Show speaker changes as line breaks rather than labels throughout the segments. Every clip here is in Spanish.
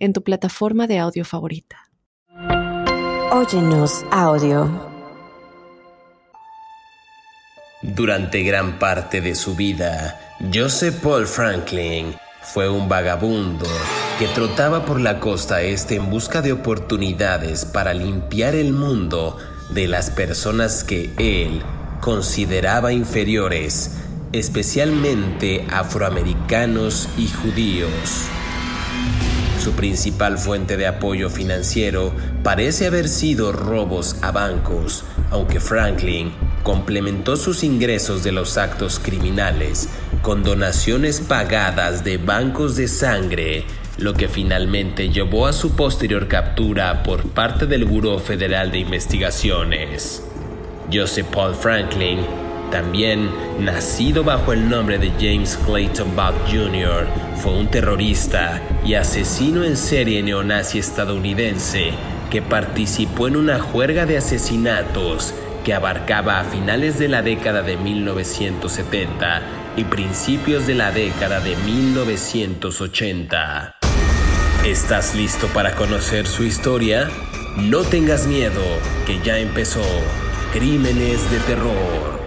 en tu plataforma de audio favorita.
Óyenos audio.
Durante gran parte de su vida, Joseph Paul Franklin fue un vagabundo que trotaba por la costa este en busca de oportunidades para limpiar el mundo de las personas que él consideraba inferiores, especialmente afroamericanos y judíos. Su principal fuente de apoyo financiero parece haber sido robos a bancos, aunque Franklin complementó sus ingresos de los actos criminales con donaciones pagadas de bancos de sangre, lo que finalmente llevó a su posterior captura por parte del Buró Federal de Investigaciones. Joseph Paul Franklin también, nacido bajo el nombre de James Clayton Buck Jr., fue un terrorista y asesino en serie neonazi estadounidense que participó en una juerga de asesinatos que abarcaba a finales de la década de 1970 y principios de la década de 1980. ¿Estás listo para conocer su historia? No tengas miedo, que ya empezó Crímenes de Terror.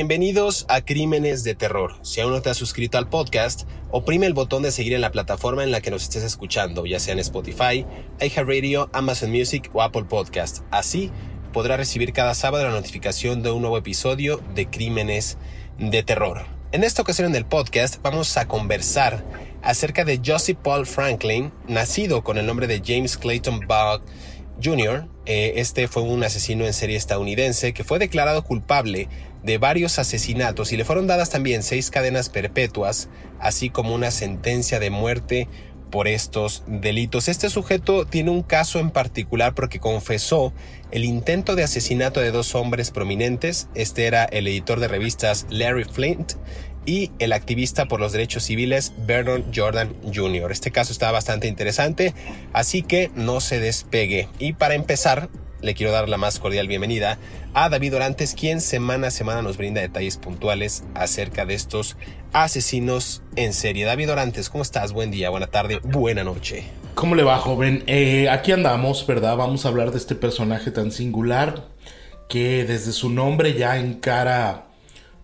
Bienvenidos a Crímenes de Terror. Si aún no te has suscrito al podcast, oprime el botón de seguir en la plataforma en la que nos estés escuchando, ya sea en Spotify, iHeartRadio, Amazon Music o Apple Podcast. Así podrás recibir cada sábado la notificación de un nuevo episodio de Crímenes de Terror. En esta ocasión del podcast vamos a conversar acerca de Joseph Paul Franklin, nacido con el nombre de James Clayton Bug Jr. Eh, este fue un asesino en serie estadounidense que fue declarado culpable de varios asesinatos y le fueron dadas también seis cadenas perpetuas, así como una sentencia de muerte por estos delitos. Este sujeto tiene un caso en particular porque confesó el intento de asesinato de dos hombres prominentes. Este era el editor de revistas Larry Flint y el activista por los derechos civiles Vernon Jordan Jr. Este caso está bastante interesante, así que no se despegue. Y para empezar, le quiero dar la más cordial bienvenida a David Orantes, quien semana a semana nos brinda detalles puntuales acerca de estos asesinos en serie. David Orantes, ¿cómo estás? Buen día, buena tarde, buena noche.
¿Cómo le va, joven? Eh, aquí andamos, ¿verdad? Vamos a hablar de este personaje tan singular que desde su nombre ya encara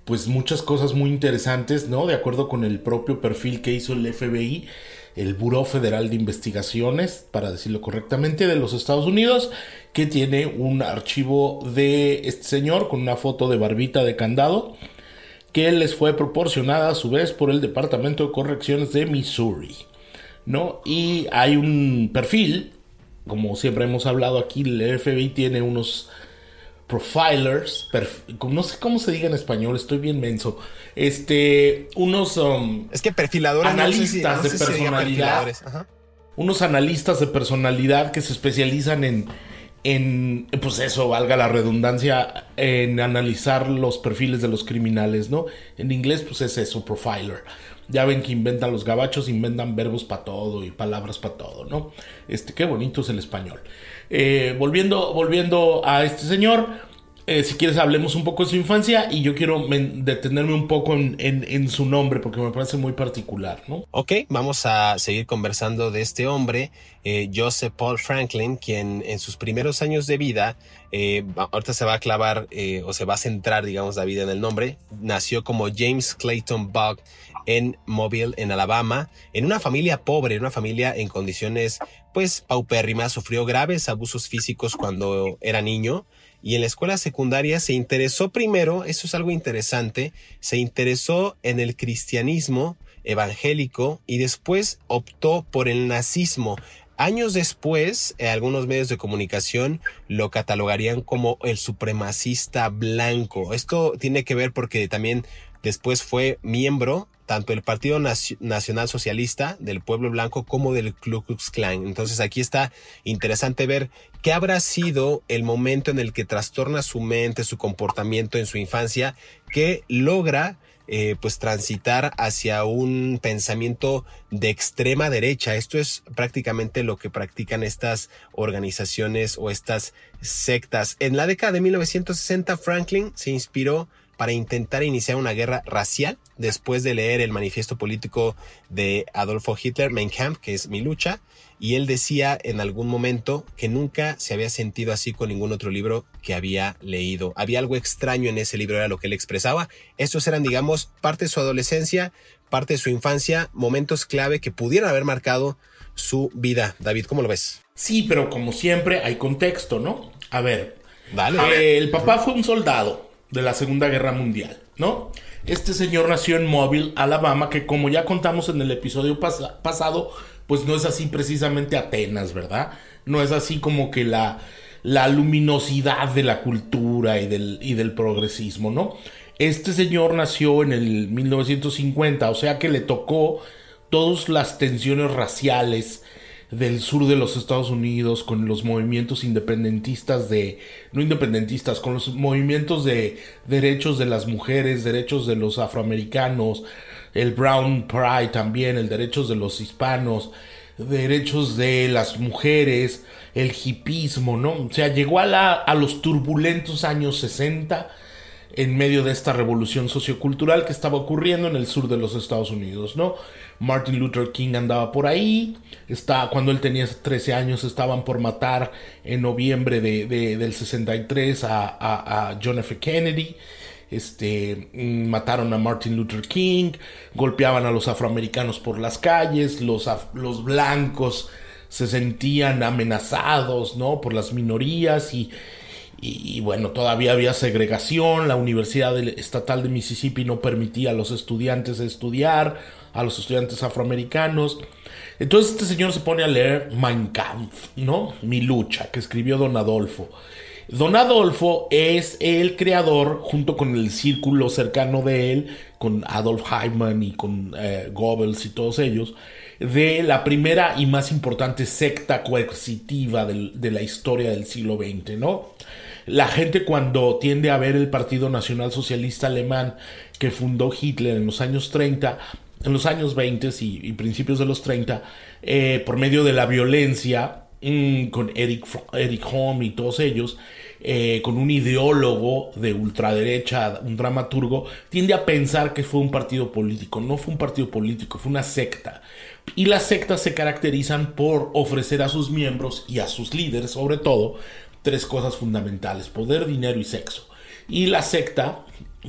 pues muchas cosas muy interesantes, ¿no? De acuerdo con el propio perfil que hizo el FBI el Buró Federal de Investigaciones, para decirlo correctamente, de los Estados Unidos, que tiene un archivo de este señor con una foto de barbita de candado, que les fue proporcionada a su vez por el Departamento de Correcciones de Missouri. ¿no? Y hay un perfil, como siempre hemos hablado aquí, el FBI tiene unos profilers, no sé cómo se diga en español, estoy bien menso. Este, unos um,
es que perfiladores
analistas de personalidad, unos analistas de personalidad que se especializan en en pues eso, valga la redundancia, en analizar los perfiles de los criminales, ¿no? En inglés pues es eso, profiler. Ya ven que inventan los gabachos, inventan verbos para todo y palabras para todo, ¿no? Este, qué bonito es el español. Eh, volviendo, volviendo a este señor, eh, si quieres hablemos un poco de su infancia y yo quiero detenerme un poco en, su nombre porque me parece muy particular, ¿no?
Ok, vamos a seguir conversando de este hombre, eh, Joseph Paul Franklin, quien en sus primeros años de vida, ahorita se va a clavar o se va a centrar, digamos, la vida en el nombre, nació como James Clayton Bug en Mobile, en Alabama, en una familia pobre, en una familia en condiciones pues paupérrimas, sufrió graves abusos físicos cuando era niño y en la escuela secundaria se interesó primero, eso es algo interesante, se interesó en el cristianismo evangélico y después optó por el nazismo. Años después, eh, algunos medios de comunicación lo catalogarían como el supremacista blanco. Esto tiene que ver porque también después fue miembro tanto del Partido Nacional Socialista del Pueblo Blanco como del Ku Klux Klan. Entonces aquí está interesante ver qué habrá sido el momento en el que trastorna su mente, su comportamiento en su infancia, que logra eh, pues transitar hacia un pensamiento de extrema derecha. Esto es prácticamente lo que practican estas organizaciones o estas sectas. En la década de 1960 Franklin se inspiró para intentar iniciar una guerra racial después de leer el manifiesto político de Adolfo Hitler, Mein Kampf, que es mi lucha, y él decía en algún momento que nunca se había sentido así con ningún otro libro que había leído. Había algo extraño en ese libro, era lo que él expresaba. Estos eran, digamos, parte de su adolescencia, parte de su infancia, momentos clave que pudieran haber marcado su vida. David, ¿cómo lo ves?
Sí, pero como siempre hay contexto, ¿no? A ver.
Dale.
Eh, el papá fue un soldado de la Segunda Guerra Mundial, ¿no? Este señor nació en Mobile, Alabama, que como ya contamos en el episodio pasado, pues no es así precisamente Atenas, ¿verdad? No es así como que la, la luminosidad de la cultura y del, y del progresismo, ¿no? Este señor nació en el 1950, o sea que le tocó todas las tensiones raciales, del sur de los Estados Unidos con los movimientos independentistas de, no independentistas, con los movimientos de derechos de las mujeres, derechos de los afroamericanos, el Brown Pride también, el derechos de los hispanos, derechos de las mujeres, el hipismo, ¿no? O sea, llegó a, la, a los turbulentos años 60 en medio de esta revolución sociocultural que estaba ocurriendo en el sur de los Estados Unidos, ¿no? Martin Luther King andaba por ahí, está, cuando él tenía 13 años estaban por matar en noviembre de, del 63 a, a, John F. Kennedy, este, mm, mataron a Martin Luther King, golpeaban a los afroamericanos por las calles, los, los blancos se sentían amenazados, ¿no? Por las minorías y, y, bueno, todavía había segregación, la Universidad Estatal de Mississippi no permitía a los estudiantes estudiar, a los estudiantes afroamericanos. Entonces este señor se pone a leer Mein Kampf, ¿no? Mi lucha, que escribió Don Adolfo. Don Adolfo es el creador, junto con el círculo cercano de él, con Adolf Heimann y con eh, Goebbels y todos ellos, de la primera y más importante secta coercitiva de la historia del siglo XX, ¿no? La gente cuando tiende a ver el Partido Nacional Socialista Alemán que fundó Hitler en los años 30, en los años 20 y, principios de los 30, eh, por medio de la violencia, mm, con Eric, Eric y todos ellos, eh, con un ideólogo de ultraderecha, un dramaturgo, tiende a pensar que fue un partido político. No fue un partido político, fue una secta. Y las sectas se caracterizan por ofrecer a sus miembros y a sus líderes, sobre todo, tres cosas fundamentales, poder, dinero y sexo. Y la secta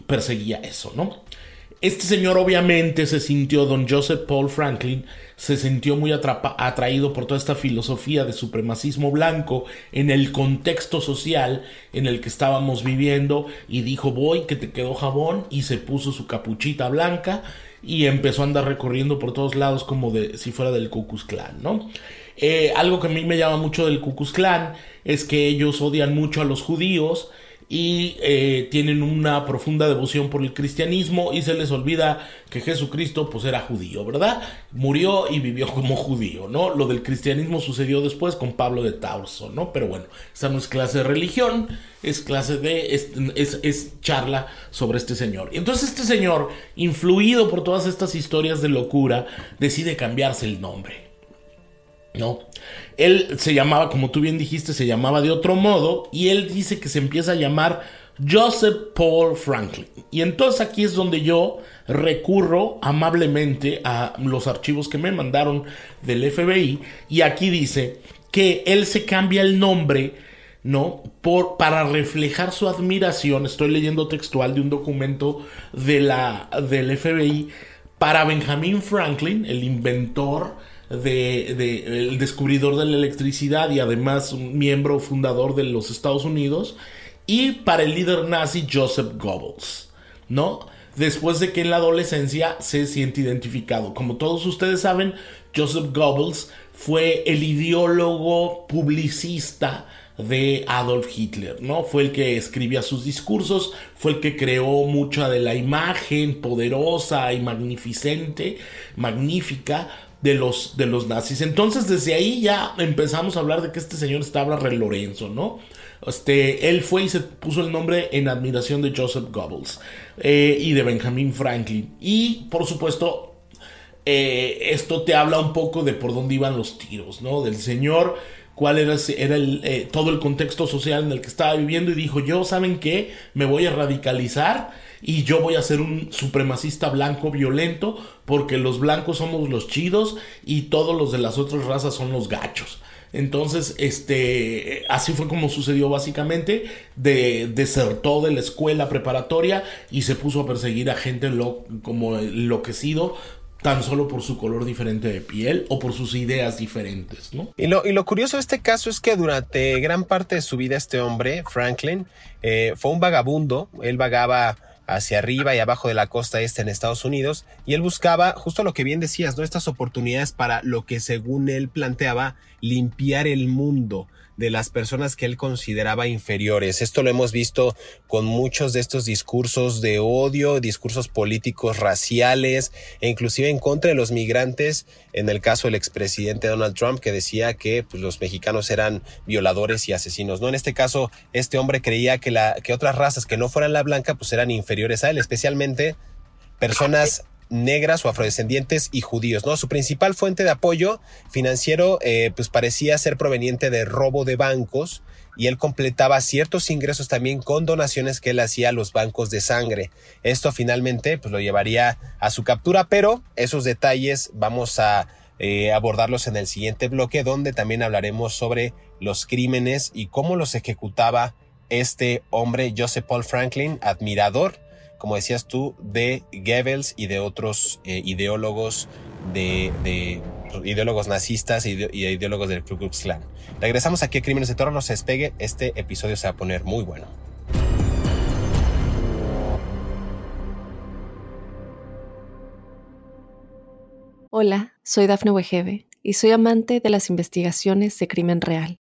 perseguía eso, ¿no? Este señor obviamente se sintió, don Joseph Paul Franklin, se sintió muy atraído por toda esta filosofía de supremacismo blanco en el contexto social en el que estábamos viviendo y dijo voy que te quedó jabón y se puso su capuchita blanca y empezó a andar recorriendo por todos lados como de si fuera del Ku Klux Klan, ¿no? Eh, algo que a mí me llama mucho del Ku Klux es que ellos odian mucho a los judíos y eh, tienen una profunda devoción por el cristianismo y se les olvida que Jesucristo pues era judío, ¿verdad? Murió y vivió como judío, ¿no? Lo del cristianismo sucedió después con Pablo de Tarso, ¿no? Pero bueno, esta no es clase de religión, es clase de, es, es charla sobre este señor. Y entonces este señor, influido por todas estas historias de locura, decide cambiarse el nombre. ¿No? Él se llamaba, como tú bien dijiste, se llamaba de otro modo y él dice que se empieza a llamar Joseph Paul Franklin. Y entonces aquí es donde yo recurro amablemente a los archivos que me mandaron del FBI y aquí dice que él se cambia el nombre, ¿no? Por, para reflejar su admiración, estoy leyendo textual de un documento de la, del FBI, para Benjamin Franklin, el inventor, de, el descubridor de la electricidad y además un miembro fundador de los Estados Unidos, y para el líder nazi Joseph Goebbels, ¿no? Después de que en la adolescencia se siente identificado. Como todos ustedes saben, Joseph Goebbels fue el ideólogo publicista de Adolf Hitler, ¿no? Fue el que escribía sus discursos, fue el que creó mucha de la imagen poderosa y magnificente, magnífica de los, de los nazis. Entonces desde ahí ya empezamos a hablar de que este señor estaba re Lorenzo, ¿no? Este, él fue y se puso el nombre en admiración de Joseph Goebbels eh, y de Benjamin Franklin. Y por supuesto, eh, esto te habla un poco de por dónde iban los tiros, ¿no? Del señor cuál era, el, eh, todo el contexto social en el que estaba viviendo y dijo, yo, ¿saben qué? Me voy a radicalizar y yo voy a ser un supremacista blanco violento porque los blancos somos los chidos y todos los de las otras razas son los gachos. Entonces, este, así fue como sucedió básicamente, de, desertó de la escuela preparatoria y se puso a perseguir a gente lo, como enloquecido tan solo por su color diferente de piel o por sus ideas diferentes, ¿no?
Y lo, y lo curioso de este caso es que durante gran parte de su vida este hombre, Franklin, eh, fue un vagabundo, él vagaba hacia arriba y abajo de la costa este en Estados Unidos y él buscaba justo lo que bien decías, ¿no? Estas oportunidades para lo que según él planteaba, limpiar el mundo, de las personas que él consideraba inferiores. Esto lo hemos visto con muchos de estos discursos de odio, discursos políticos raciales e inclusive en contra de los migrantes, en el caso del expresidente Donald Trump que decía que pues, los mexicanos eran violadores y asesinos. No, en este caso este hombre creía que la que otras razas que no fueran la blanca pues eran inferiores a él, especialmente personas negras o afrodescendientes y judíos, ¿no? Su principal fuente de apoyo financiero, eh, pues parecía ser proveniente de robo de bancos y él completaba ciertos ingresos también con donaciones que él hacía a los bancos de sangre. Esto finalmente, pues lo llevaría a su captura, pero esos detalles vamos a eh, abordarlos en el siguiente bloque, donde también hablaremos sobre los crímenes y cómo los ejecutaba este hombre, Joseph Paul Franklin, admirador como decías tú, de Goebbels y de otros eh, ideólogos de, ideólogos nazistas y, ideólogos del Ku Klux Klan. Regresamos aquí a Crímenes de Toro, no se despegue, este episodio se va a poner muy bueno.
Hola, soy Dafne Wegebe y soy amante de las investigaciones de crimen real.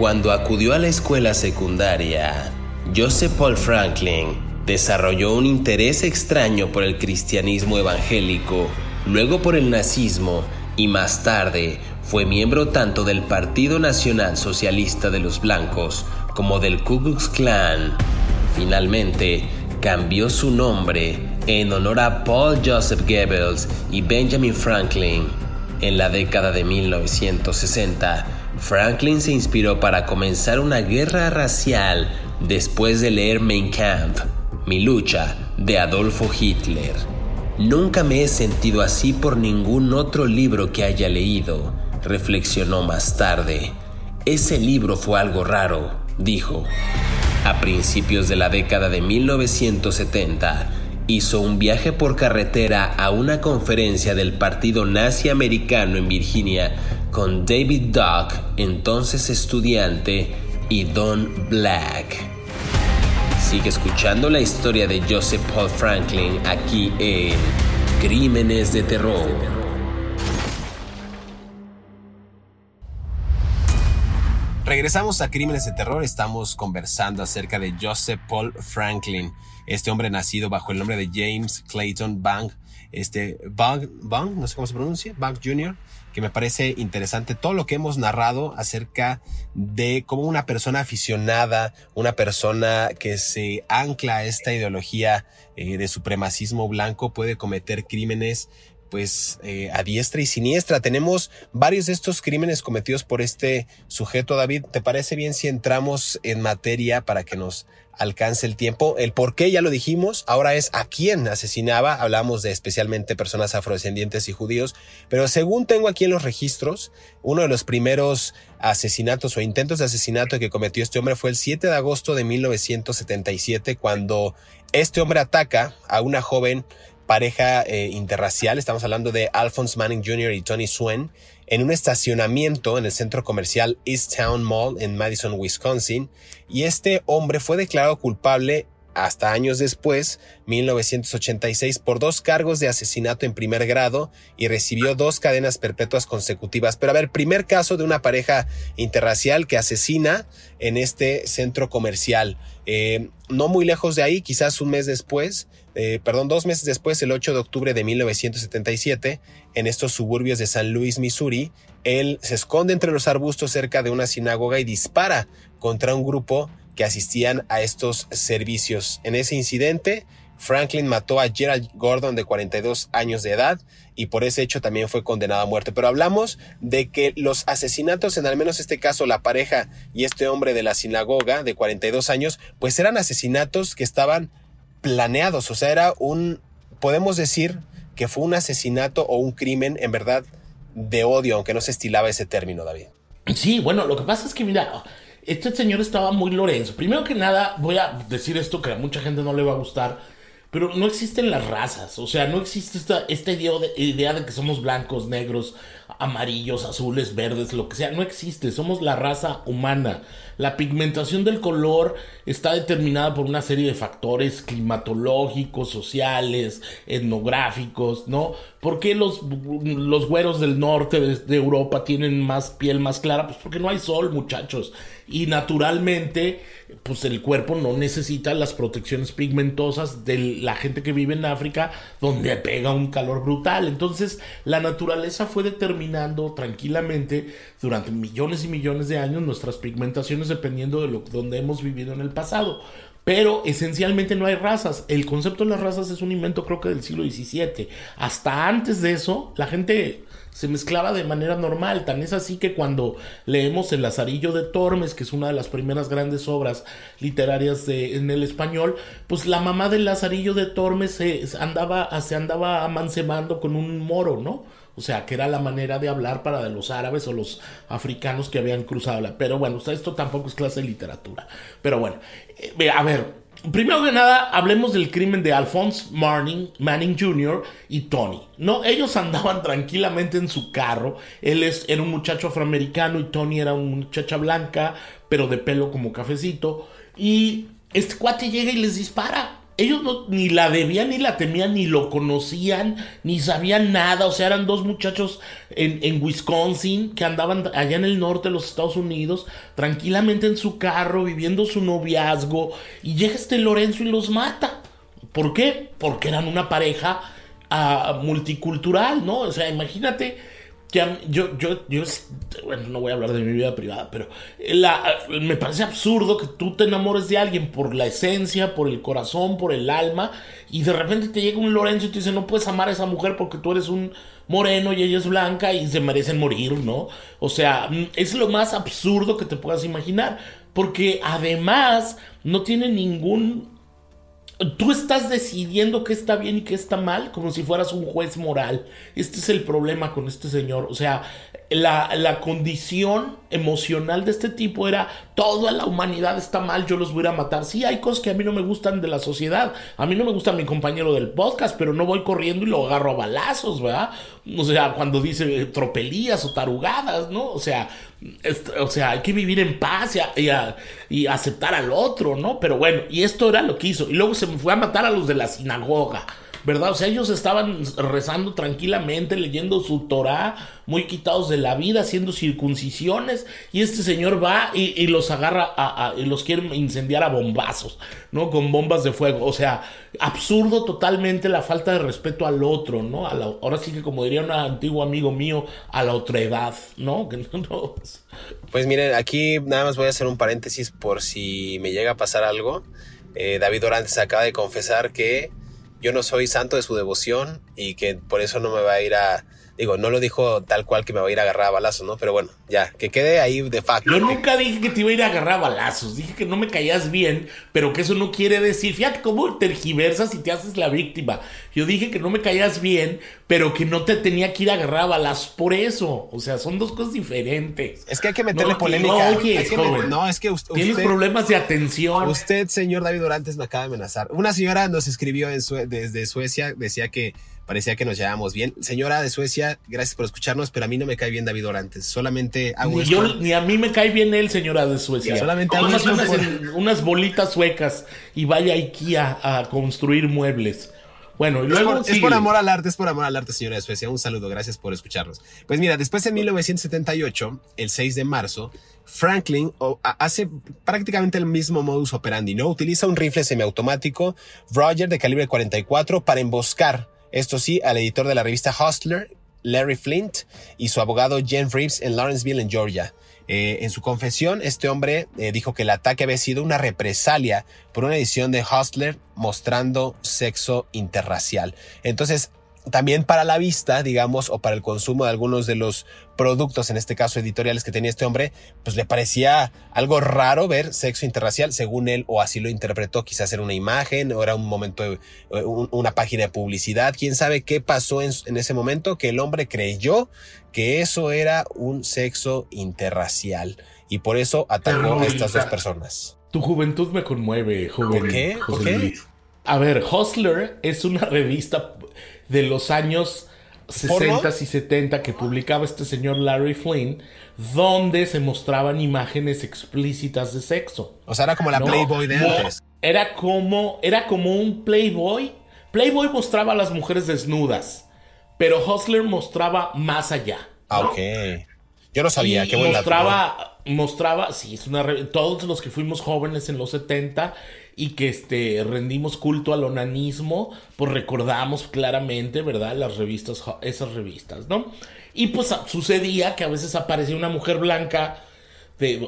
Cuando acudió a la escuela secundaria, Joseph Paul Franklin desarrolló un interés extraño por el cristianismo evangélico, luego por el nazismo y más tarde fue miembro tanto del Partido Nacional Socialista de los Blancos como del Ku Klux Klan. Finalmente, cambió su nombre en honor a Paul Joseph Goebbels y Benjamin Franklin. En la década de 1960, Franklin se inspiró para comenzar una guerra racial después de leer Mein Kampf, Mi lucha, de Adolfo Hitler. Nunca me he sentido así por ningún otro libro que haya leído, reflexionó más tarde. Ese libro fue algo raro, dijo. A principios de la década de 1970, hizo un viaje por carretera a una conferencia del Partido Nazi Americano en Virginia con David Duck, entonces estudiante, y Don Black. Sigue escuchando la historia de Joseph Paul Franklin aquí en Crímenes de Terror. Regresamos a Crímenes de Terror, estamos conversando acerca de Joseph Paul Franklin, este hombre nacido bajo el nombre de James Clayton Bank, este Bank, Bank no sé cómo se pronuncia, Bank Jr., que me parece interesante todo lo que hemos narrado acerca de cómo una persona aficionada, una persona que se ancla a esta ideología eh, de supremacismo blanco puede cometer crímenes pues eh, a diestra y siniestra. Tenemos varios de estos crímenes cometidos por este sujeto. David, ¿te parece bien si entramos en materia para que nos alcance el tiempo. El por qué ya lo dijimos, ahora es a quién asesinaba. Hablamos de especialmente personas afrodescendientes y judíos, pero según tengo aquí en los registros, uno de los primeros asesinatos o intentos de asesinato que cometió este hombre fue el 7 de agosto de 1977, cuando este hombre ataca a una joven pareja eh, interracial. Estamos hablando de Alphonse Manning Jr. y Tony Swen en un estacionamiento en el centro comercial East Town Mall en Madison, Wisconsin, y este hombre fue declarado culpable hasta años después, 1986, por dos cargos de asesinato en primer grado y recibió dos cadenas perpetuas consecutivas. Pero a ver, primer caso de una pareja interracial que asesina en este centro comercial. Eh, no muy lejos de ahí, quizás un mes después, eh, perdón, dos meses después, el 8 de octubre de 1977, en estos suburbios de San Luis, Missouri, él se esconde entre los arbustos cerca de una sinagoga y dispara contra un grupo que asistían a estos servicios. En ese incidente, Franklin mató a Gerald Gordon de 42 años de edad y por ese hecho también fue condenado a muerte. Pero hablamos de que los asesinatos, en al menos este caso la pareja y este hombre de la sinagoga de 42 años, pues eran asesinatos que estaban planeados, o sea, era un, podemos decir que fue un asesinato o un crimen en verdad de odio, aunque no se estilaba ese término, David.
Sí, bueno, lo que pasa es que mira, este señor estaba muy Lorenzo. Primero que nada, voy a decir esto que a mucha gente no le va a gustar, pero no existen las razas. O sea, no existe esta, idea, de, que somos blancos, negros, amarillos, azules, verdes, lo que sea. No existe. Somos la raza humana. La pigmentación del color está determinada por una serie de factores climatológicos, sociales, etnográficos, ¿no? ¿Por qué los, los güeros del norte de Europa tienen más piel más clara? Pues porque no hay sol, muchachos y naturalmente pues el cuerpo no necesita las protecciones pigmentosas de la gente que vive en África donde pega un calor brutal. Entonces la naturaleza fue determinando tranquilamente durante millones y millones de años nuestras pigmentaciones dependiendo de lo donde hemos vivido en el pasado. Pero esencialmente no hay razas. El concepto de las razas es un invento creo que del siglo XVII. Hasta antes de eso, la gente se mezclaba de manera normal. Tan es así que cuando leemos El Lazarillo de Tormes, que es una de las primeras grandes obras literarias de, en el español, pues la mamá del Lazarillo de Tormes se andaba, se andaba amancebando con un moro, ¿no? O sea, que era la manera de hablar para los árabes o los africanos que habían cruzado la. Pero bueno, esto tampoco es clase de literatura. Pero bueno, eh, a ver, Primero que nada, hablemos del crimen de Alphonse Manning, Manning Jr. y Tony. No, ellos andaban tranquilamente en su carro. Él es, era un muchacho afroamericano y Tony era una muchacha blanca, pero de pelo como cafecito. Y este cuate llega y les dispara ellos no, ni la debían, ni la temían, ni lo conocían, ni sabían nada. O sea, eran dos muchachos en, en, Wisconsin que andaban allá en el norte de los Estados Unidos, tranquilamente en su carro, viviendo su noviazgo. Y llega este Lorenzo y los mata. ¿Por qué? Porque eran una pareja uh, multicultural, ¿no? O sea, imagínate yo, yo, yo, bueno, no voy a hablar de mi vida privada, pero me parece absurdo que tú te enamores de alguien por la esencia, por el corazón, por el alma, y de repente te llega un Lorenzo y te dice, no puedes amar a esa mujer porque tú eres un moreno y ella es blanca y se merecen morir, ¿no? O sea, es lo más absurdo que te puedas imaginar, porque además no tiene ningún Tú estás decidiendo qué está bien y qué está mal como si fueras un juez moral. Este es el problema con este señor. O sea, la, la, condición emocional de este tipo era toda la humanidad está mal, yo los voy a matar. Sí, hay cosas que a mí no me gustan de la sociedad. A mí no me gusta mi compañero del podcast, pero no voy corriendo y lo agarro a balazos, ¿verdad? O sea, cuando dice tropelías o tarugadas, ¿no? O sea, o sea, hay que vivir en paz y, y, aceptar al otro, ¿no? Pero bueno, y esto era lo que hizo. Y luego se fue a matar a los de la sinagoga. ¿Verdad? O sea, ellos estaban rezando tranquilamente, leyendo su Torah, muy quitados de la vida, haciendo circuncisiones, y este señor va y, los agarra a, y los quiere incendiar a bombazos, ¿no? Con bombas de fuego. O sea, absurdo totalmente la falta de respeto al otro, ¿no? ahora sí que como diría un antiguo amigo mío, a la otra edad, ¿no?
Pues miren, aquí nada más voy a hacer un paréntesis por si me llega a pasar algo. Eh, David Orantes acaba de confesar que yo no soy santo de su devoción y que por eso no me va a ir a, Digo, no lo dijo tal cual que me va a ir a agarrar a balazos, ¿no? Pero bueno, ya, que quede ahí de facto.
Yo nunca dije que te iba a ir a agarrar a balazos. Dije que no me caías bien, pero que eso no quiere decir. Fíjate cómo tergiversas y te haces la víctima. Yo dije que no me caías bien, pero que no te tenía que ir a agarrar a balazos por eso. O sea, son dos cosas diferentes.
Es que hay que meterle polémica.
No, no, es que usted. Tienes problemas de atención.
Usted, señor David Orantes, me acaba de amenazar. Una señora nos escribió desde Suecia, decía que parecía que nos llevábamos bien. Señora de Suecia, gracias por escucharnos, pero a mí no me cae bien David Orantes. Solamente hago
ni Yo, ni a mí me cae bien él, señora de Suecia. solamente hago unas, unas, bolitas suecas y vaya a IKEA a construir muebles. Bueno, y luego.
Es por, amor al arte, es por amor al arte, señora de Suecia. Un saludo, gracias por escucharnos. Pues mira, después en 1978, el 6 de marzo, Franklin hace prácticamente el mismo modus operandi, ¿no? Utiliza un rifle semiautomático Roger de calibre 44 para emboscar esto sí, al editor de la revista Hustler, Larry Flint, y su abogado Jen Reeves en Lawrenceville, en Georgia. Eh, en su confesión, este hombre eh, dijo que el ataque había sido una represalia por una edición de Hustler mostrando sexo interracial. Entonces, también para la vista, digamos, o para el consumo de algunos de los productos, en este caso editoriales que tenía este hombre, pues le parecía algo raro ver sexo interracial, según él, o así lo interpretó, quizás era una imagen, o era un momento, de, una página de publicidad, quién sabe qué pasó en, ese momento, que el hombre creyó que eso era un sexo interracial, y por eso atacó a estas dos personas.
Tu juventud me conmueve, joven.
¿Por qué? ¿Por qué?
A ver, Hustler es una revista de los años 60 y 70 que publicaba este señor Larry Flynn, donde se mostraban imágenes explícitas de sexo.
O sea, era como la Playboy de antes.
Era como, era como un Playboy. Playboy mostraba a las mujeres desnudas, pero Hustler mostraba más allá.
Ah, ok. Yo no sabía, qué buen
mostraba, mostraba, sí, es una todos los que fuimos jóvenes en los 70 y que este, rendimos culto al onanismo, pues recordamos claramente, ¿verdad? Las revistas, esas revistas, ¿no? Y pues sucedía que a veces aparecía una mujer blanca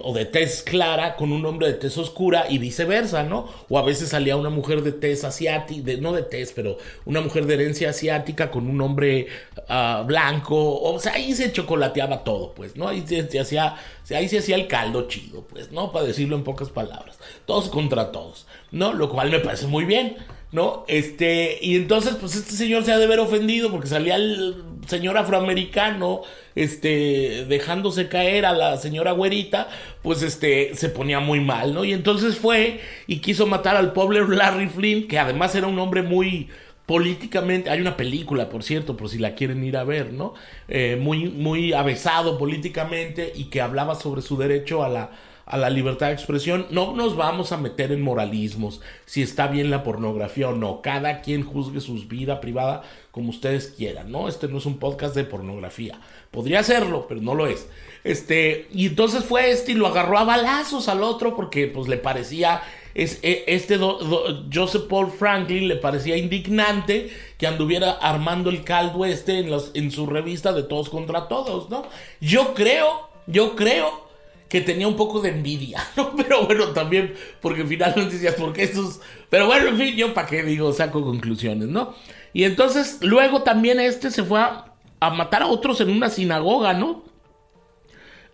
o de tez clara con un hombre de tez oscura y viceversa, ¿no? O a veces salía una mujer de tez asiática, no de tez, pero una mujer de herencia asiática con un hombre ah, blanco, o sea, ahí se chocolateaba todo, pues, ¿no? Ahí se, hacía, ahí se hacía el caldo chido, pues, ¿no? Para decirlo en pocas palabras, todos contra todos, ¿no? Lo cual me parece muy bien. ¿No? Este, y entonces, pues este señor se ha de ver ofendido porque salía el señor afroamericano, este, dejándose caer a la señora güerita, pues este, se ponía muy mal, ¿no? Y entonces fue y quiso matar al pobre Larry Flynn, que además era un hombre muy políticamente, hay una película, por cierto, por si la quieren ir a ver, ¿no? Eh, muy, muy avesado políticamente y que hablaba sobre su derecho a la a la libertad de expresión, no nos vamos a meter en moralismos, si está bien la pornografía o no. Cada quien juzgue su vida privada como ustedes quieran, ¿no? Este no es un podcast de pornografía. Podría serlo, pero no lo es. Este, y entonces fue este y lo agarró a balazos al otro porque pues le parecía es, e, este Joseph Paul Franklin le parecía indignante que anduviera armando el caldo este en, los, en su revista de todos contra todos, ¿no? Yo creo, yo creo que tenía un poco de envidia, ¿no? Pero bueno, también, porque finalmente decías, porque estos. Pero bueno, en fin, yo para qué digo, saco conclusiones, ¿no? Y entonces, luego también este se fue a, matar a otros en una sinagoga, ¿no?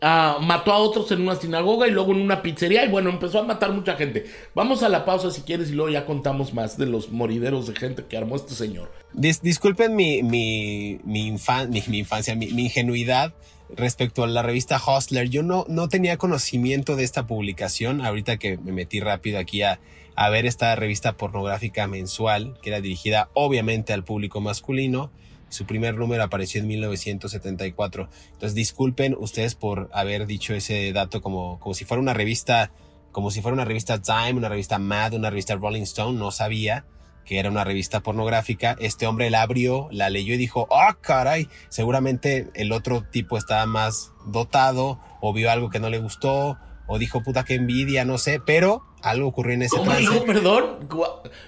Ah, mató a otros en una sinagoga y luego en una pizzería y bueno, empezó a matar mucha gente. Vamos a la pausa si quieres y luego ya contamos más de los morideros de gente que armó este señor.
disculpen mi, mi, mi, mi infancia, mi, ingenuidad respecto a la revista Hustler, yo no, no tenía conocimiento de esta publicación. Ahorita que me metí rápido aquí a, a ver esta revista pornográfica mensual, que era dirigida obviamente al público masculino. Su primer número apareció en 1974. Entonces disculpen ustedes por haber dicho ese dato como, como si fuera una revista, como si fuera una revista Time, una revista Mad, una revista Rolling Stone. No sabía que era una revista pornográfica, este hombre la abrió, la leyó y dijo, ah, caray, seguramente el otro tipo estaba más dotado o vio algo que no le gustó o dijo, puta, que envidia, no sé, pero algo ocurrió en ese
oh, no, perdón,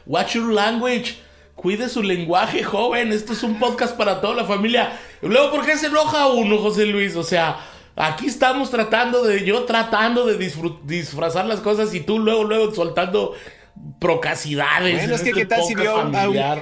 watch your language. Cuide su lenguaje, joven. Esto es un podcast para toda la familia. Luego, ¿por qué se enoja uno, José Luis? O sea, aquí estamos tratando de, yo tratando de disfrazar las cosas y tú luego, luego soltando procacidades.
Bueno, es que este qué tal si vio, a un,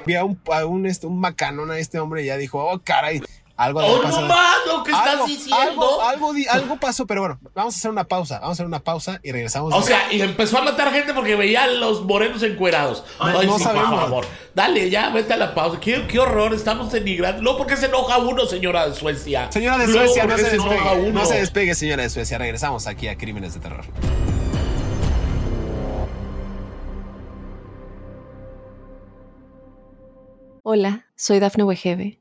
vio a un, este, un, macanón a este hombre y ya dijo, oh, caray, Algo
¡Oh, no más lo que estás diciendo!
Algo, algo, pasó, pero bueno, vamos a hacer una pausa. Vamos a hacer una pausa y regresamos.
O sea, y empezó a matar gente porque veía a los morenos encuerados. Ay, no sabemos. por favor. Dale, ya, vete a la pausa. Qué, qué horror, estamos denigrando. No, porque se enoja uno, señora de Suecia.
Señora de Suecia, no, se, despegue. No se despegue, señora de Suecia. Regresamos aquí a Crímenes de Terror.
Hola, soy Dafne Wegebe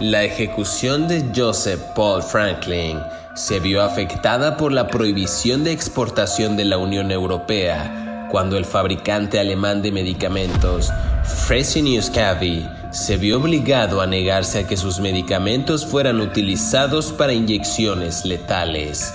La ejecución de Joseph Paul Franklin se vio afectada por la prohibición de exportación de la Unión Europea cuando el fabricante alemán de medicamentos, Fresenius Kabi, se vio obligado a negarse a que sus medicamentos fueran utilizados para inyecciones letales.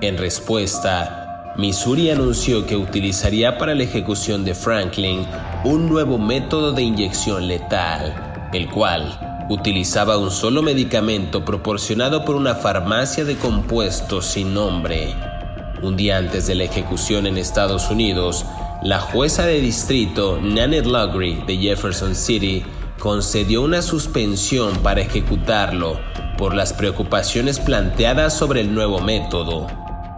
En respuesta, Missouri anunció que utilizaría para la ejecución de Franklin un nuevo método de inyección letal, el cual utilizaba un solo medicamento proporcionado por una farmacia de compuestos sin nombre. Un día antes de la ejecución en Estados Unidos, la jueza de distrito Nanette Lugry de Jefferson City concedió una suspensión para ejecutarlo por las preocupaciones planteadas sobre el nuevo método.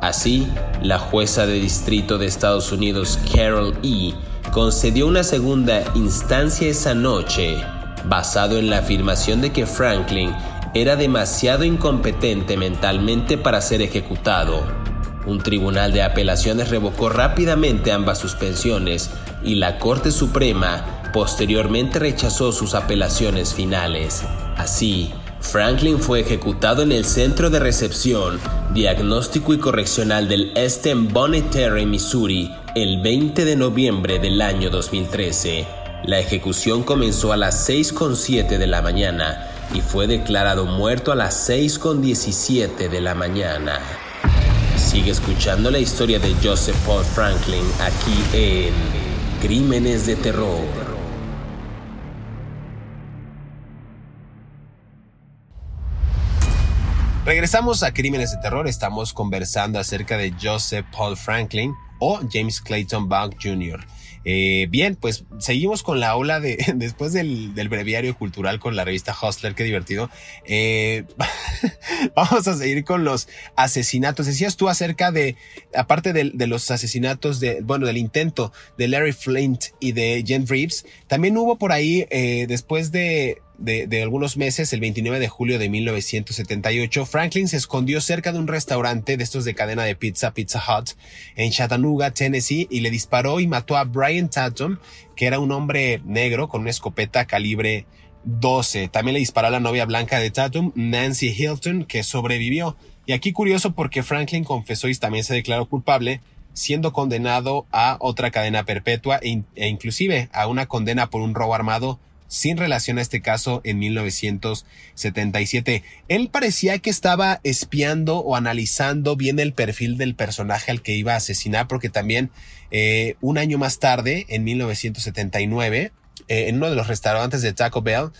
Así, la jueza de distrito de Estados Unidos, Carol E., concedió una segunda instancia esa noche, basado en la afirmación de que Franklin era demasiado incompetente mentalmente para ser ejecutado. Un tribunal de apelaciones revocó rápidamente ambas suspensiones y la Corte Suprema posteriormente rechazó sus apelaciones finales. Así, Franklin fue ejecutado en el Centro de Recepción, Diagnóstico y Correccional del Eastern Bonnet Terry, Missouri, el 20 de noviembre del año 2013. La ejecución comenzó a las 6.07 de la mañana y fue declarado muerto a las 6.17 de la mañana. Sigue escuchando la historia de Joseph Paul Franklin aquí en Crímenes de Terror.
Regresamos a Crímenes de Terror. Estamos conversando acerca de Joseph Paul Franklin o James Clayton Buck Jr. Eh, bien, pues seguimos con la ola de, después del, breviario cultural con la revista Hustler, qué divertido. Eh, vamos a seguir con los asesinatos. Decías tú acerca de, aparte de, de, los asesinatos de, bueno, del intento de Larry Flint y de Jen Reeves, también hubo por ahí, eh, después de, de, algunos meses, el 29 de julio de 1978, Franklin se escondió cerca de un restaurante de estos de cadena de pizza, Pizza Hut, en Chattanooga, Tennessee, y le disparó y mató a Brian Tatum, que era un hombre negro con una escopeta calibre 12. También le disparó a la novia blanca de Tatum, Nancy Hilton, que sobrevivió. Y aquí curioso porque Franklin confesó y también se declaró culpable, siendo condenado a otra cadena perpetua e, e inclusive a una condena por un robo armado sin relación a este caso en 1977. Él parecía que estaba espiando o analizando bien el perfil del personaje al que iba a asesinar, porque también eh, un año más tarde, en 1979, eh, en uno de los restaurantes de Taco Bell,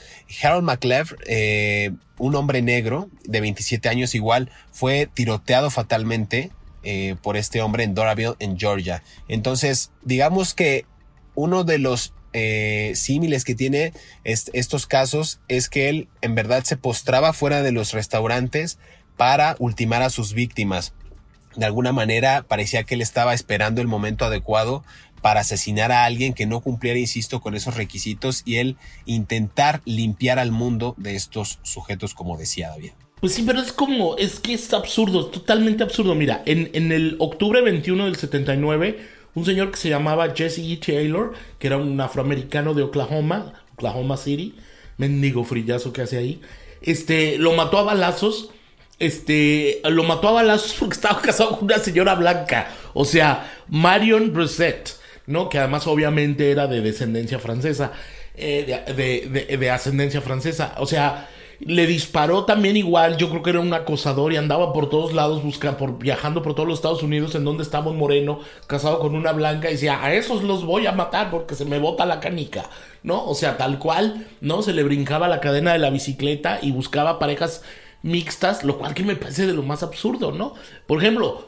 Harold McLeod, eh, un hombre negro de 27 años igual, fue tiroteado fatalmente por este hombre en Doraville, en Georgia. Entonces, digamos que uno de los eh, símiles que tiene estos casos es que él en verdad se postraba fuera de los restaurantes para ultimar a sus víctimas. De alguna manera parecía que él estaba esperando el momento adecuado para asesinar a alguien que no cumpliera, insisto, con esos requisitos y él intentar limpiar al mundo de estos sujetos, como decía David.
Pues sí, pero es como, es que es absurdo, totalmente absurdo. Mira, en, en el octubre 21 del 79, un señor que se llamaba Jesse E. Taylor, que era un afroamericano de Oklahoma, Oklahoma City, mendigo frillazo que hace ahí, este, lo mató a balazos, este, lo mató a balazos porque estaba casado con una señora blanca, o sea, Marion Brissett, ¿no? Que además obviamente era de descendencia francesa, eh, de ascendencia francesa, o sea, le disparó también igual, yo creo que era un acosador y andaba por todos lados buscando, por, viajando por todos los Estados Unidos en donde estaba un moreno casado con una blanca y decía, a esos los voy a matar porque se me bota la canica, ¿no? O sea, tal cual, ¿no? Se le brincaba la cadena de la bicicleta y buscaba parejas mixtas, lo cual que me parece de lo más absurdo, ¿no? Por ejemplo,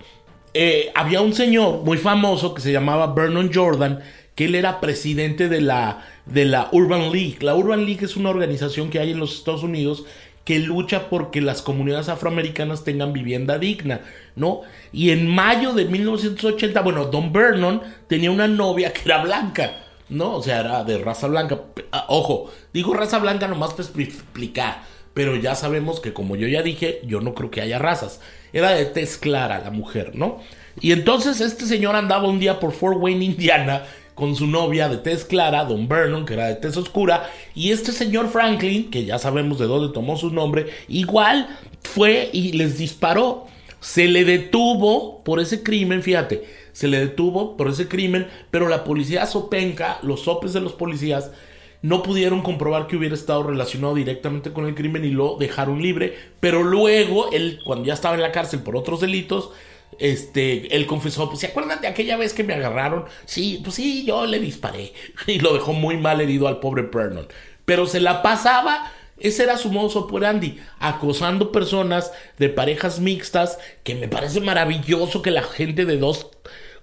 eh, había un señor muy famoso que se llamaba Vernon Jordan, que él era presidente de la, de la Urban League. La Urban League es una organización que hay en los Estados Unidos que lucha porque las comunidades afroamericanas tengan vivienda digna, ¿no? Y en mayo de 1980, bueno, Don Vernon tenía una novia que era blanca, ¿no? O sea, era de raza blanca. Ah, ojo, digo raza blanca nomás para explicar, pero ya sabemos que como yo ya dije, yo no creo que haya razas. Era de tez clara la mujer, ¿no? Y entonces este señor andaba un día por Fort Wayne, Indiana, con su novia de tez clara, Don Vernon, que era de tez oscura, y este señor Franklin, que ya sabemos de dónde tomó su nombre, igual fue y les disparó. Se le detuvo por ese crimen, fíjate, se le detuvo por ese crimen, pero la policía sopenca, los sopes de los policías, no pudieron comprobar que hubiera estado relacionado directamente con el crimen y lo dejaron libre, pero luego él, cuando ya estaba en la cárcel por otros delitos, este, él confesó, pues, ¿se acuerdan de aquella vez que me agarraron? Sí, pues sí, yo le disparé. Y lo dejó muy mal herido al pobre Vernon. Pero se la pasaba, ese era su modo operandi, acosando personas de parejas mixtas, que me parece maravilloso que la gente de dos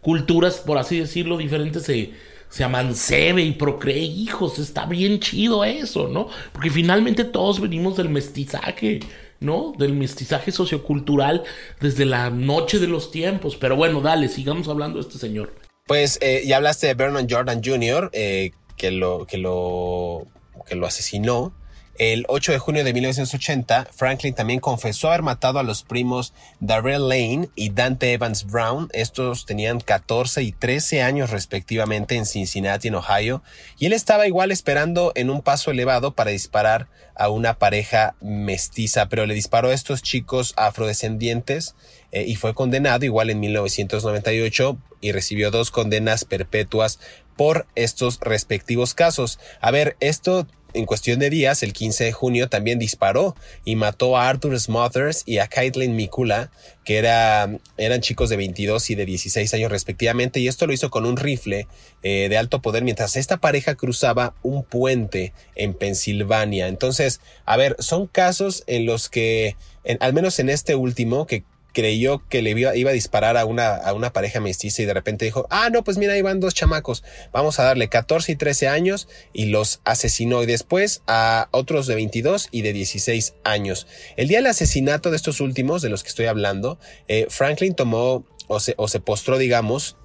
culturas, por así decirlo, diferentes se, se amancebe y procree hijos. Está bien chido eso, ¿no? Porque finalmente todos venimos del mestizaje. ¿No? Del mestizaje sociocultural desde la noche de los tiempos. Pero bueno, dale, sigamos hablando de este señor.
Pues eh, ya hablaste de Vernon Jordan Jr., eh, que, lo, que, lo, que lo asesinó. El 8 de junio de 1980, Franklin también confesó haber matado a los primos Darrell Lane y Dante Evans Brown. Estos tenían 14 y 13 años respectivamente en Cincinnati, en Ohio, y él estaba igual esperando en un paso elevado para disparar a una pareja mestiza, pero le disparó a estos chicos afrodescendientes eh, y fue condenado igual en 1998 y recibió dos condenas perpetuas por estos respectivos casos. A ver, esto en cuestión de días, el 15 de junio, también disparó y mató a Arthur Smothers y a Caitlin Mikula, que era, eran chicos de 22 y de 16 años respectivamente, y esto lo hizo con un rifle eh, de alto poder mientras esta pareja cruzaba un puente en Pensilvania. Entonces, a ver, son casos en los que, al menos en este último, que creyó que le iba, a disparar a una, a una pareja mestiza y de repente dijo, ah, no, pues mira, ahí van dos chamacos, vamos a darle 14 y 13 años y los asesinó y después a otros de 22 y de 16 años. El día del asesinato de estos últimos, de los que estoy hablando, eh, Franklin tomó o se, o se postró, digamos,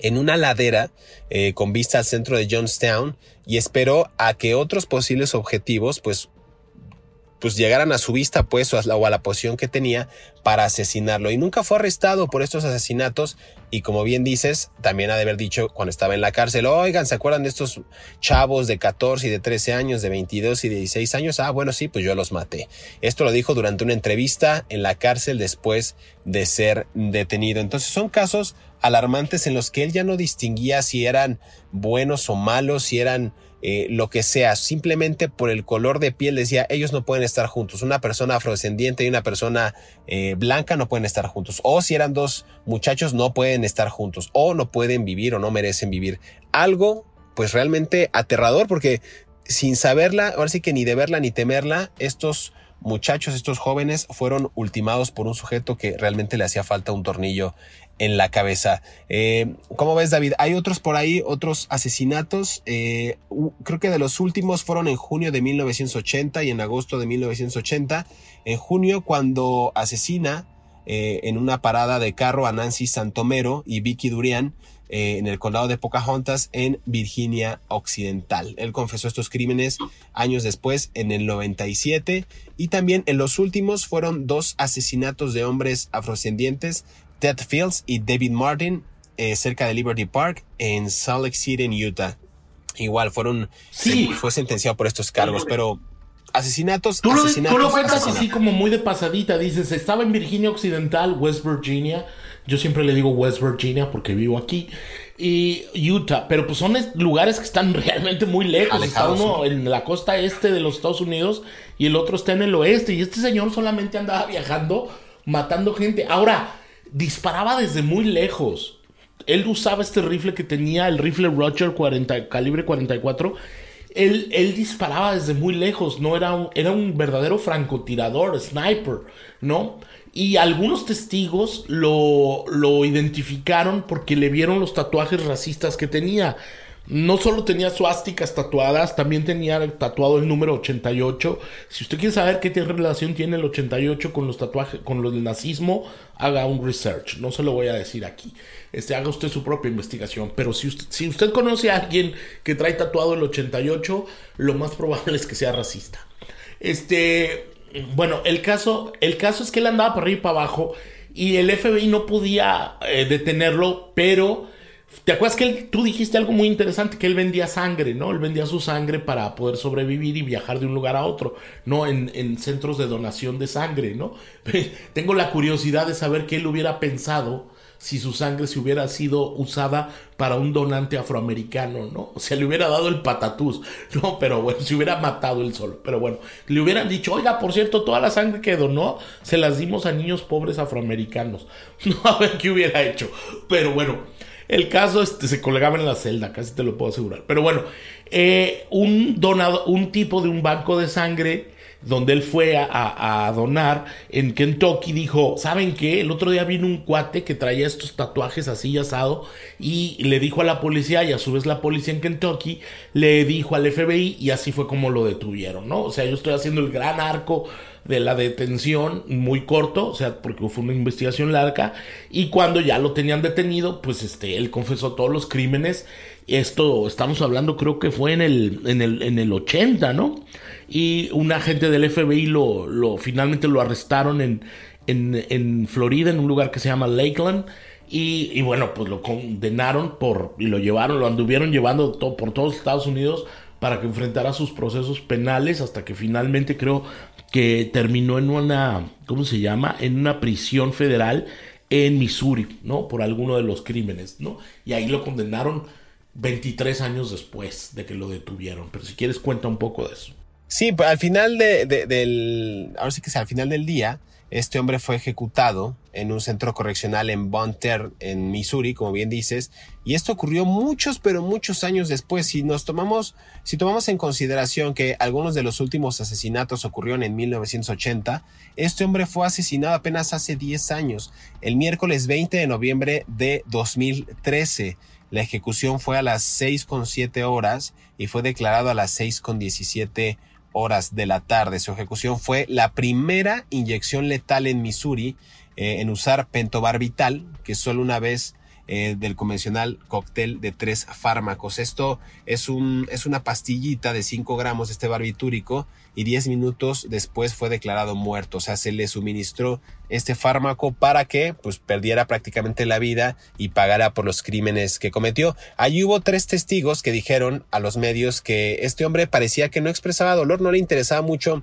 en una ladera eh, con vista al centro de Johnstown y esperó a que otros posibles objetivos pues pues llegaran a su vista pues o a, la, o posición que tenía para asesinarlo. Y nunca fue arrestado por estos asesinatos. Y como bien dices también ha de haber dicho cuando estaba en la cárcel oigan se acuerdan de estos chavos de 14 y de 13 años de 22 y de 16 años ah bueno sí pues yo los maté. Esto lo dijo durante una entrevista en la cárcel después de ser detenido. Entonces son casos alarmantes en los que él ya no distinguía si eran buenos o malos si eran eh, lo que sea, simplemente por el color de piel decía, ellos no pueden estar juntos. Una persona afrodescendiente y una persona eh, blanca no pueden estar juntos. O si eran dos muchachos, no pueden estar juntos. O no pueden vivir o no merecen vivir. Algo, pues realmente aterrador, porque sin saberla, ahora sí que ni de verla ni temerla, estos muchachos, estos jóvenes fueron ultimados por un sujeto que realmente le hacía falta un tornillo en la cabeza. Eh, ¿Cómo ves, David? Hay otros por ahí, otros asesinatos. Eh, creo que de los últimos fueron en junio de 1980 y en agosto de 1980. En junio, cuando asesina eh, en una parada de carro a Nancy Santomero y Vicky Durian en el condado de Pocahontas en Virginia Occidental. Él confesó estos crímenes años después, en el 97, y también en los últimos fueron dos asesinatos de hombres afrodescendientes Ted Fields y David Martin eh, cerca de Liberty Park en Salt Lake City, en Utah. Igual fueron, sí. fue sentenciado por estos cargos, pero asesinatos,
tú lo,
asesinatos.
Tú lo cuentas así como muy de pasadita, dices, estaba en Virginia Occidental, West Virginia, yo siempre le digo West Virginia porque vivo aquí, y Utah, pero pues son lugares que están realmente muy lejos. está uno en la costa este de los Estados Unidos y el otro está en el oeste. Y este señor solamente andaba viajando, matando gente. Ahora, disparaba desde muy lejos. Él usaba este rifle que tenía, el rifle Roger 40, calibre 44. Él, él, disparaba desde muy lejos, ¿no? Era un, era un verdadero francotirador, sniper, ¿no? Y algunos testigos lo, lo identificaron porque le vieron los tatuajes racistas que tenía. No solo tenía suásticas tatuadas, también tenía tatuado el número 88. Si usted quiere saber qué relación tiene el 88 con los tatuajes, con lo del nazismo, haga un research. No se lo voy a decir aquí. Este, haga usted su propia investigación. Pero si usted, si usted conoce a alguien que trae tatuado el 88, lo más probable es que sea racista. Este, bueno, el caso, el caso es que él andaba por arriba y para abajo y el FBI no podía eh, detenerlo, pero ¿Te acuerdas que tú dijiste algo muy interesante? Que él vendía sangre, ¿no? Él vendía su sangre para poder sobrevivir y viajar de un lugar a otro, ¿no? En, en centros de donación de sangre, ¿no? Tengo la curiosidad de saber qué él hubiera pensado si su sangre se hubiera sido usada para un donante afroamericano, ¿no? O sea, le hubiera dado el patatús, ¿no? Pero bueno, se hubiera matado él solo. Pero bueno, le hubieran dicho, oiga, por cierto, toda la sangre que donó se las dimos a niños pobres afroamericanos. No, a ver qué hubiera hecho. Pero bueno, el caso se colgaba en la celda, casi te lo puedo asegurar. Pero bueno, eh, un donado, un tipo de un banco de sangre donde él fue a, donar en Kentucky, dijo, ¿saben qué? El otro día vino un cuate que traía estos tatuajes así asado y le dijo a la policía y a su vez la policía en Kentucky le dijo al FBI y así fue como lo detuvieron, ¿no? O sea, yo estoy haciendo el gran arco de la detención muy corto, o sea, porque fue una investigación larga, y cuando ya lo tenían detenido, pues este, él confesó todos los crímenes. Esto estamos hablando, creo que fue en el, en el, en el 80, ¿no? Y un agente del FBI lo, lo finalmente lo arrestaron en, en, en Florida, en un lugar que se llama Lakeland. Y, y, bueno, pues lo condenaron por, y lo llevaron, lo anduvieron llevando todo, por todos Estados Unidos para que enfrentara sus procesos penales hasta que finalmente creo que terminó en una, ¿cómo se llama? En una prisión federal en Missouri, ¿no? Por alguno de los crímenes, ¿no? Y ahí lo condenaron 23 años después de que lo detuvieron. Pero si quieres cuenta un poco de eso.
Sí, pues, al final de, del, ahora sí que es al final del día, este hombre fue ejecutado en un centro correccional en Bon en Missouri, como bien dices, y esto ocurrió muchos, pero muchos años después. Si nos tomamos, si tomamos en consideración que algunos de los últimos asesinatos ocurrieron en 1980, este hombre fue asesinado apenas hace 10 años, el miércoles 20 de noviembre de 2013. La ejecución fue a las 6.7 horas y fue declarado a las 6.17 horas horas de la tarde. Su ejecución fue la primera inyección letal en Missouri eh, en usar pentobarbital, que solo una vez eh, del convencional cóctel de tres fármacos. Esto es, un, es una pastillita de 5 gramos este barbitúrico y 10 minutos después fue declarado muerto. O sea, se le suministró este fármaco para que pues perdiera prácticamente la vida y pagara por los crímenes que cometió. Allí hubo tres testigos que dijeron a los medios que este hombre parecía que no expresaba dolor, no le interesaba mucho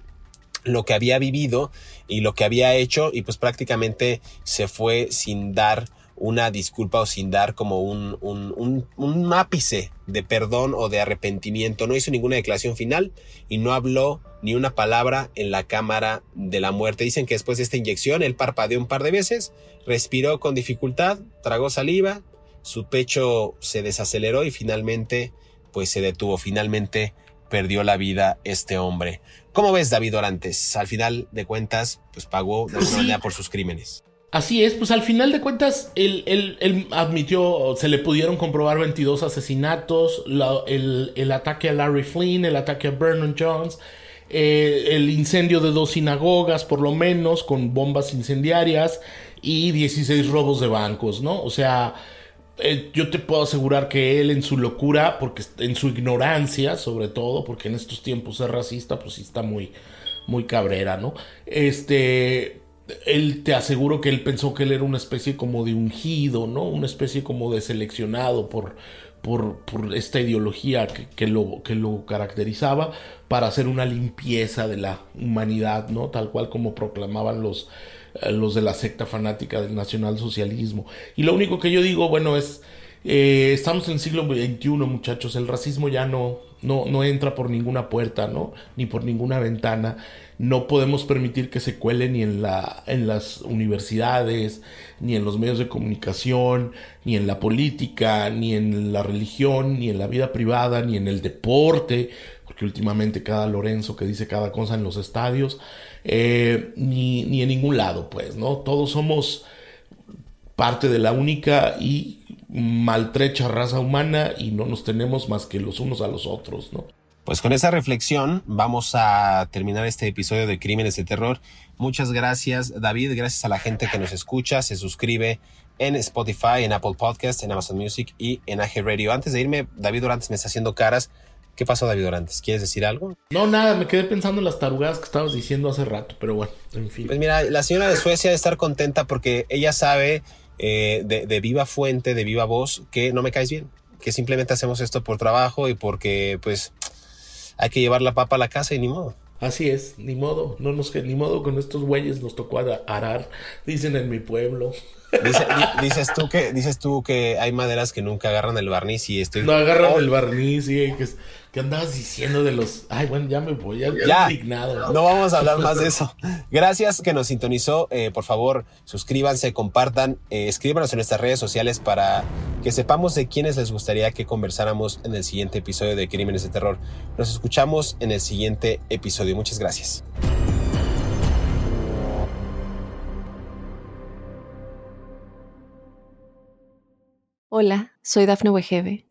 lo que había vivido y lo que había hecho y pues prácticamente se fue sin dar una disculpa o sin dar como un, un, un, ápice de perdón o de arrepentimiento. No hizo ninguna declaración final y no habló ni una palabra en la cámara de la muerte. Dicen que después de esta inyección él parpadeó un par de veces, respiró con dificultad, tragó saliva, su pecho se desaceleró y finalmente pues se detuvo. Finalmente perdió la vida este hombre. ¿Cómo ves David Orantes? Al final de cuentas pues pagó de alguna manera por sus crímenes.
Así es, pues al final de cuentas, él, admitió, se le pudieron comprobar 22 asesinatos, el, ataque a Larry Flynn, el ataque a Vernon Jones, eh, el incendio de dos sinagogas, por lo menos, con bombas incendiarias, y 16 robos de bancos, ¿no? O sea, eh, yo te puedo asegurar que él en su locura, porque en su ignorancia, sobre todo, porque en estos tiempos es racista, pues sí está muy, muy cabrera, ¿no? Este él te aseguro que él pensó que él era una especie como de ungido, ¿no? Una especie como de seleccionado por, por, esta ideología que, lo, que lo caracterizaba para hacer una limpieza de la humanidad, ¿no? Tal cual como proclamaban los, eh, los de la secta fanática del nacionalsocialismo. Y lo único que yo digo, bueno, es Eh, estamos en el siglo XXI, muchachos. El racismo ya no, no, no entra por ninguna puerta, ¿no? Ni por ninguna ventana. No podemos permitir que se cuele ni en, la, en las universidades, ni en los medios de comunicación, ni en la política, ni en la religión, ni en la vida privada, ni en el deporte, porque últimamente cada Lorenzo que dice cada cosa en los estadios, eh, ni, ni en ningún lado, pues, ¿no? Todos somos parte de la única y maltrecha raza humana y no nos tenemos más que los unos a los otros, ¿no?
Pues con esa reflexión vamos a terminar este episodio de Crímenes de Terror. Muchas gracias David, gracias a la gente que nos escucha, se suscribe en Spotify, en Apple Podcast, en Amazon Music y en AG Radio. Antes de irme, David Durantes me está haciendo caras. ¿Qué pasó David Durantes? ¿Quieres decir algo?
No, nada, me quedé pensando en las tarugadas que estabas diciendo hace rato, pero bueno, en fin.
Pues mira, la señora de Suecia debe estar contenta porque ella sabe eh, de, viva fuente, de viva voz, que no me caes bien, que simplemente hacemos esto por trabajo y porque pues hay que llevar la papa a la casa y ni modo.
Así es, ni modo, no nos ni modo con estos güeyes nos tocó arar, dicen en mi pueblo.
dices tú que dices tú que hay maderas que nunca agarran el barniz y estoy
no agarran el barniz y que ¿Qué andabas diciendo de los.? Ay, bueno, ya me voy, ya, ya indignado.
No vamos a hablar más de eso. Gracias que nos sintonizó. Eh, por favor, suscríbanse, compartan, eh, escríbanos en nuestras redes sociales para que sepamos de quiénes les gustaría que conversáramos en el siguiente episodio de Crímenes de Terror. Nos escuchamos en el siguiente episodio. Muchas gracias.
Hola, soy Dafne Wegebe